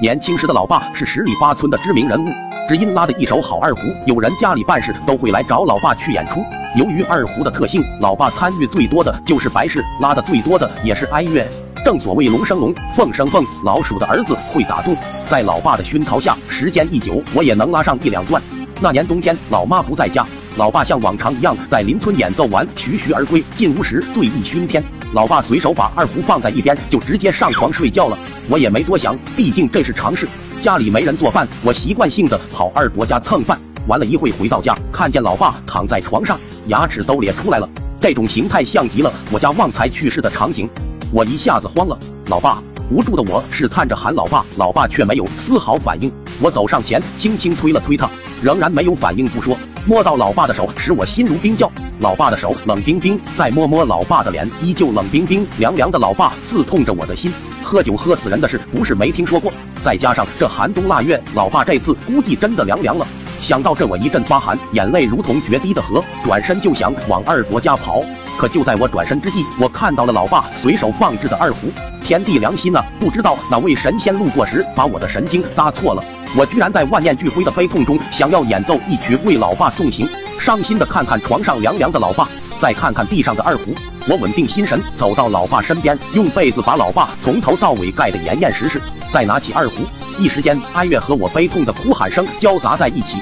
年轻时的老爸是十里八村的知名人物，只因拉的一手好二胡，有人家里办事都会来找老爸去演出。由于二胡的特性，老爸参与最多的就是白事，拉的最多的也是哀乐。正所谓龙生龙，凤生凤，老鼠的儿子会打洞。在老爸的熏陶下，时间一久，我也能拉上一两段。那年冬天，老妈不在家，老爸像往常一样在邻村演奏完，徐徐而归。进屋时，醉意熏天。老爸随手把二胡放在一边，就直接上床睡觉了。我也没多想，毕竟这是常事。家里没人做饭，我习惯性的跑二伯家蹭饭。玩了一会，回到家，看见老爸躺在床上，牙齿都咧出来了。这种形态像极了我家旺财去世的场景，我一下子慌了。老爸，无助的我试探着喊老爸，老爸却没有丝毫反应。我走上前，轻轻推了推他，仍然没有反应不说。摸到老爸的手，使我心如冰窖。老爸的手冷冰冰，再摸摸老爸的脸，依旧冷冰冰、凉凉的。老爸刺痛着我的心。喝酒喝死人的事，不是没听说过。再加上这寒冬腊月，老爸这次估计真的凉凉了。想到这，我一阵发寒，眼泪如同决堤的河，转身就想往二伯家跑。可就在我转身之际，我看到了老爸随手放置的二胡。天地良心呐！不知道哪位神仙路过时，把我的神经搭错了。我居然在万念俱灰的悲痛中，想要演奏一曲为老爸送行。伤心的看看床上凉凉的老爸，再看看地上的二胡，我稳定心神，走到老爸身边，用被子把老爸从头到尾盖得严严实实，再拿起二胡，一时间哀乐和我悲痛的哭喊声交杂在一起。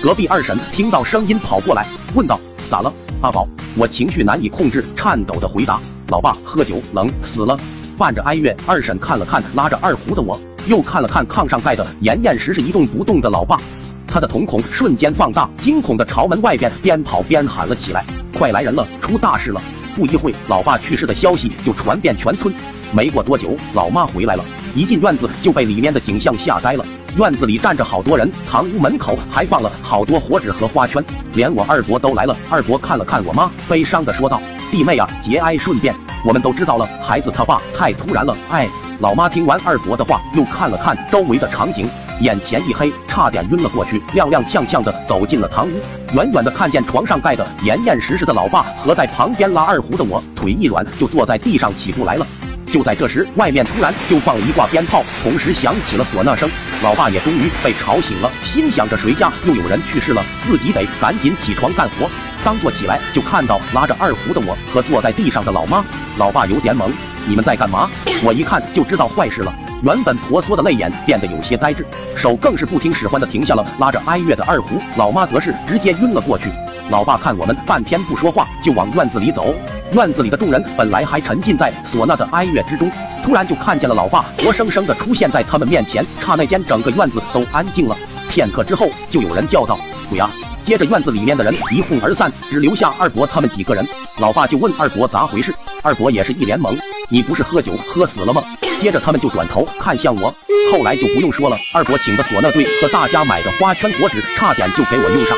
隔壁二婶听到声音跑过来，问道：“咋了，阿宝？”我情绪难以控制，颤抖的回答：“老爸喝酒冷死了。”伴着哀乐，二婶看了看拉着二胡的我，又看了看炕上盖的严严实实一动不动的老爸，他的瞳孔瞬间放大，惊恐的朝门外边边跑边喊了起来：“快来人了，出大事了！”不一会，老爸去世的消息就传遍全村。没过多久，老妈回来了，一进院子就被里面的景象吓呆了。院子里站着好多人，堂屋门口还放了好多火纸和花圈，连我二伯都来了。二伯看了看我妈，悲伤的说道：“弟妹啊，节哀顺变。”我们都知道了，孩子他爸太突然了。哎，老妈听完二伯的话，又看了看周围的场景，眼前一黑，差点晕了过去，踉踉跄跄的走进了堂屋。远远的看见床上盖的严严实实的老爸和在旁边拉二胡的我，腿一软就坐在地上起不来了。就在这时，外面突然就放了一挂鞭炮，同时响起了唢呐声。老爸也终于被吵醒了，心想着谁家又有人去世了，自己得赶紧起床干活。刚坐起来，就看到拉着二胡的我和坐在地上的老妈。老爸有点懵：“你们在干嘛？” 我一看就知道坏事了。原本婆娑的泪眼变得有些呆滞，手更是不听使唤的停下了拉着哀乐的二胡。老妈则是直接晕了过去。老爸看我们半天不说话，就往院子里走。院子里的众人本来还沉浸在唢呐的哀乐之中，突然就看见了老爸活生生的出现在他们面前。刹那间，整个院子都安静了。片刻之后，就有人叫道：“鬼啊！”接着，院子里面的人一哄而散，只留下二伯他们几个人。老爸就问二伯咋回事，二伯也是一脸懵：“你不是喝酒喝死了吗？”接着他们就转头看向我。后来就不用说了，二伯请的唢呐队和大家买的花圈、火纸，差点就给我用上。